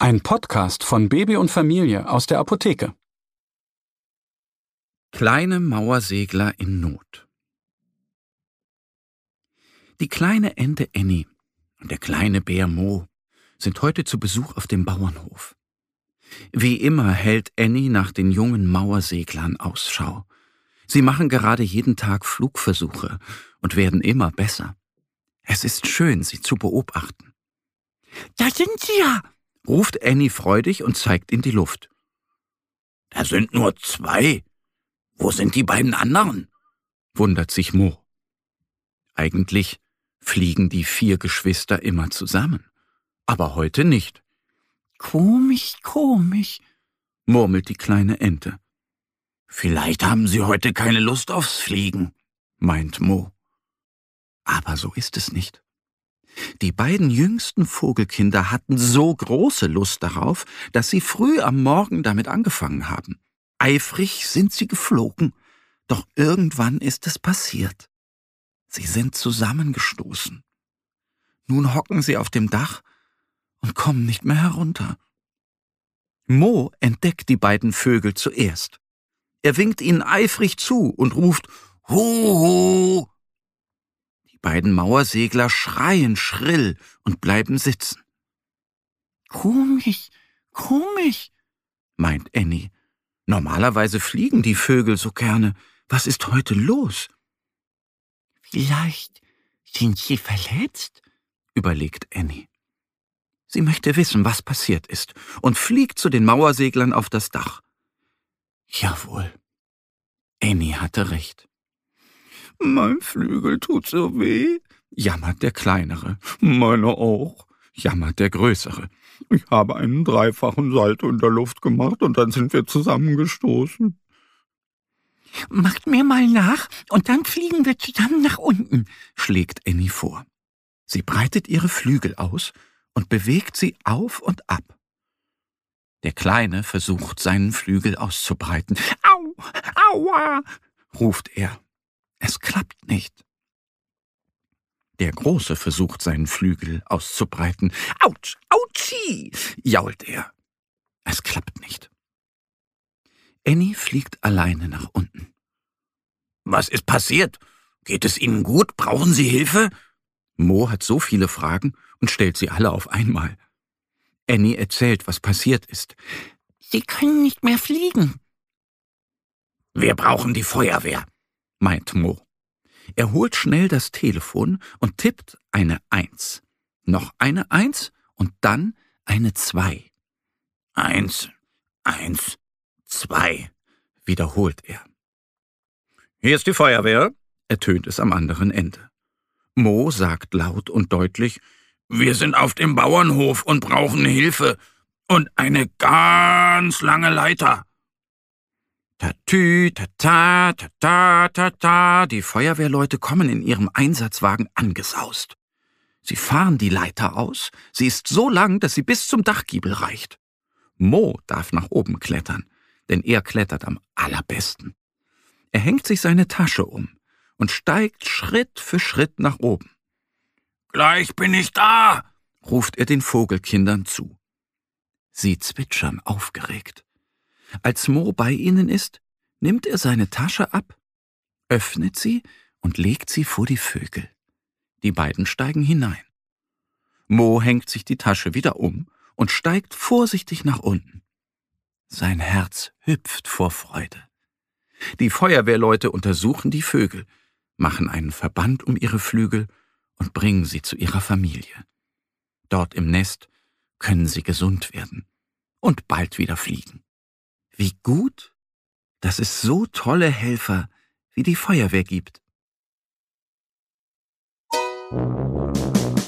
Ein Podcast von Baby und Familie aus der Apotheke. Kleine Mauersegler in Not. Die kleine Ente Annie und der kleine Bär Mo sind heute zu Besuch auf dem Bauernhof. Wie immer hält Annie nach den jungen Mauerseglern Ausschau. Sie machen gerade jeden Tag Flugversuche und werden immer besser. Es ist schön, sie zu beobachten. Da sind sie ja, ruft Annie freudig und zeigt in die Luft. Da sind nur zwei. Wo sind die beiden anderen? wundert sich Mo. Eigentlich fliegen die vier Geschwister immer zusammen, aber heute nicht. Komisch, komisch, murmelt die kleine Ente. Vielleicht haben sie heute keine Lust aufs Fliegen, meint Mo. Aber so ist es nicht. Die beiden jüngsten Vogelkinder hatten so große Lust darauf, dass sie früh am Morgen damit angefangen haben. Eifrig sind sie geflogen, doch irgendwann ist es passiert. Sie sind zusammengestoßen. Nun hocken sie auf dem Dach und kommen nicht mehr herunter. Mo entdeckt die beiden Vögel zuerst. Er winkt ihnen eifrig zu und ruft Huhu! Die beiden Mauersegler schreien schrill und bleiben sitzen. Komisch, komisch, meint Annie. Normalerweise fliegen die Vögel so gerne. Was ist heute los? Vielleicht sind sie verletzt, überlegt Annie. Sie möchte wissen, was passiert ist, und fliegt zu den Mauerseglern auf das Dach. Jawohl. Annie hatte recht. Mein Flügel tut so weh, jammert der Kleinere. Meine auch, jammert der Größere. Ich habe einen dreifachen Salto in der Luft gemacht und dann sind wir zusammengestoßen. Macht mir mal nach und dann fliegen wir zusammen nach unten, schlägt Annie vor. Sie breitet ihre Flügel aus und bewegt sie auf und ab. Der Kleine versucht, seinen Flügel auszubreiten. Au, aua, ruft er. Es klappt nicht. Der Große versucht seinen Flügel auszubreiten. Autsch, autschi, jault er. Es klappt nicht. Annie fliegt alleine nach unten. Was ist passiert? Geht es Ihnen gut? Brauchen Sie Hilfe? Mo hat so viele Fragen und stellt sie alle auf einmal. Annie erzählt, was passiert ist. Sie können nicht mehr fliegen. Wir brauchen die Feuerwehr meint Mo. Er holt schnell das Telefon und tippt eine Eins, noch eine Eins und dann eine Zwei. Eins, eins, zwei, wiederholt er. Hier ist die Feuerwehr, ertönt es am anderen Ende. Mo sagt laut und deutlich, wir sind auf dem Bauernhof und brauchen Hilfe und eine ganz lange Leiter. Tatü, tata, tata, tata, die Feuerwehrleute kommen in ihrem Einsatzwagen angesaust. Sie fahren die Leiter aus, sie ist so lang, dass sie bis zum Dachgiebel reicht. Mo darf nach oben klettern, denn er klettert am allerbesten. Er hängt sich seine Tasche um und steigt Schritt für Schritt nach oben. Gleich bin ich da, ruft er den Vogelkindern zu. Sie zwitschern aufgeregt. Als Mo bei ihnen ist, nimmt er seine Tasche ab, öffnet sie und legt sie vor die Vögel. Die beiden steigen hinein. Mo hängt sich die Tasche wieder um und steigt vorsichtig nach unten. Sein Herz hüpft vor Freude. Die Feuerwehrleute untersuchen die Vögel, machen einen Verband um ihre Flügel und bringen sie zu ihrer Familie. Dort im Nest können sie gesund werden und bald wieder fliegen wie gut, dass es so tolle Helfer wie die Feuerwehr gibt.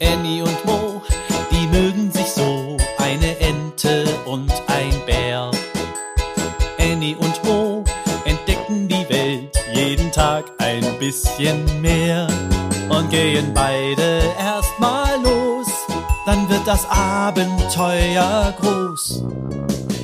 Annie und Mo, die mögen sich so, eine Ente und ein Bär. Annie und Mo entdecken die Welt jeden Tag ein bisschen mehr und gehen beide erstmal los, dann wird das Abenteuer groß.